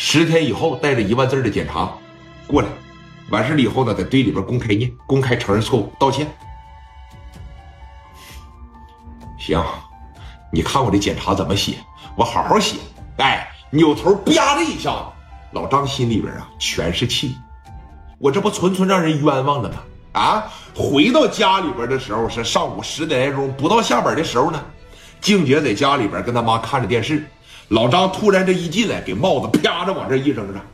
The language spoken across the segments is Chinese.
十天以后带着一万字的检查过来，完事了以后呢，在队里边公开念，公开承认错误，道歉。行，你看我这检查怎么写，我好好写。哎，扭头啪的一下子，老张心里边啊全是气，我这不纯纯让人冤枉了吗？啊，回到家里边的时候是上午十点来钟，不到下班的时候呢，静姐在家里边跟他妈看着电视。老张突然这一进来，给帽子啪着往这一扔上，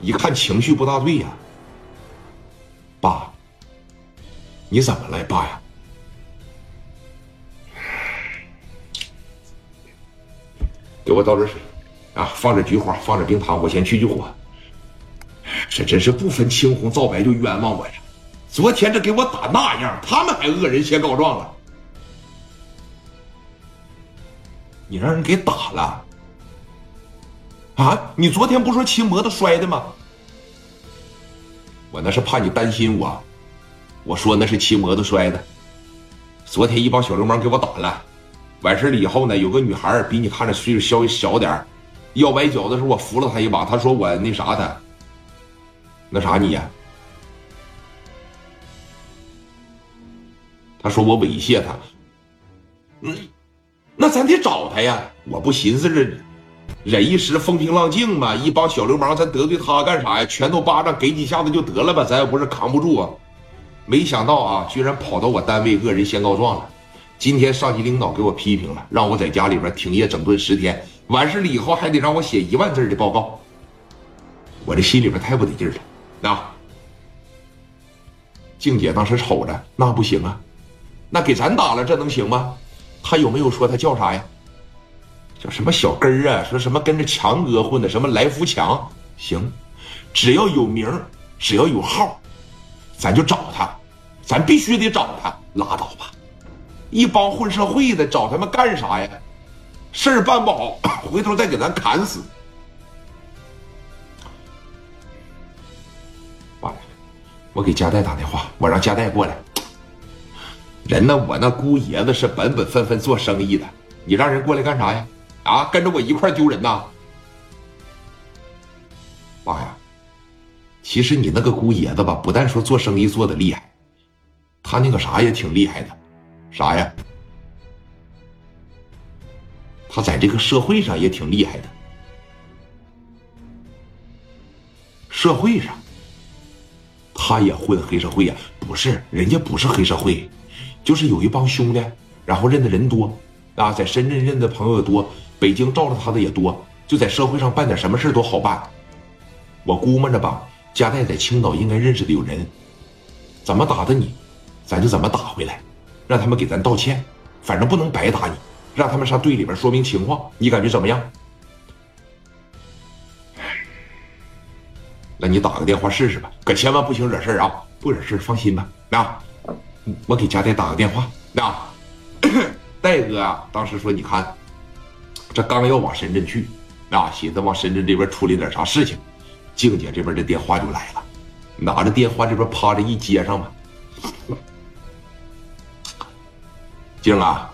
一看情绪不大对呀。爸，你怎么了，爸呀？给我倒点水，啊，放点菊花，放点冰糖，我先去去火。这真是不分青红皂白就冤枉我呀！昨天这给我打那样，他们还恶人先告状了。你让人给打了啊！你昨天不说骑摩托摔的吗？我那是怕你担心我，我说那是骑摩托摔的。昨天一帮小流氓给我打了，完事了以后呢，有个女孩比你看着岁数稍微小点要崴脚的时候我扶了她一把，她说我那啥她，那啥你呀？她说我猥亵她，嗯。那咱得找他呀！我不寻思着忍一时风平浪静嘛？一帮小流氓，咱得罪他干啥呀？拳头巴掌给几下子就得了吧？咱又不是扛不住啊！没想到啊，居然跑到我单位恶人先告状了。今天上级领导给我批评了，让我在家里边停业整顿十天，完事了以后还得让我写一万字的报告。我这心里边太不得劲了。那静姐当时瞅着，那不行啊，那给咱打了，这能行吗？他有没有说他叫啥呀？叫什么小根儿啊？说什么跟着强哥混的？什么来福强？行，只要有名儿，只要有号，咱就找他，咱必须得找他。拉倒吧，一帮混社会的找他们干啥呀？事儿办不好，回头再给咱砍死。完了，我给加代打电话，我让加代过来。人呢？我那姑爷子是本本分分做生意的，你让人过来干啥呀？啊，跟着我一块丢人呐！妈呀，其实你那个姑爷子吧，不但说做生意做的厉害，他那个啥也挺厉害的，啥呀？他在这个社会上也挺厉害的，社会上，他也混黑社会呀？不是，人家不是黑社会。就是有一帮兄弟，然后认的人多，啊，在深圳认的朋友也多，北京罩着他的也多，就在社会上办点什么事都好办。我估摸着吧，加代在青岛应该认识的有人，怎么打的你，咱就怎么打回来，让他们给咱道歉，反正不能白打你，让他们上队里边说明情况，你感觉怎么样？那你打个电话试试吧，可千万不行惹事儿啊！不惹事儿，放心吧，啊。我给佳代打个电话，那戴哥啊，当时说你看，这刚要往深圳去，啊，寻思往深圳这边处理点啥事情，静姐这边的电话就来了，拿着电话这边趴着一接上吧，静啊，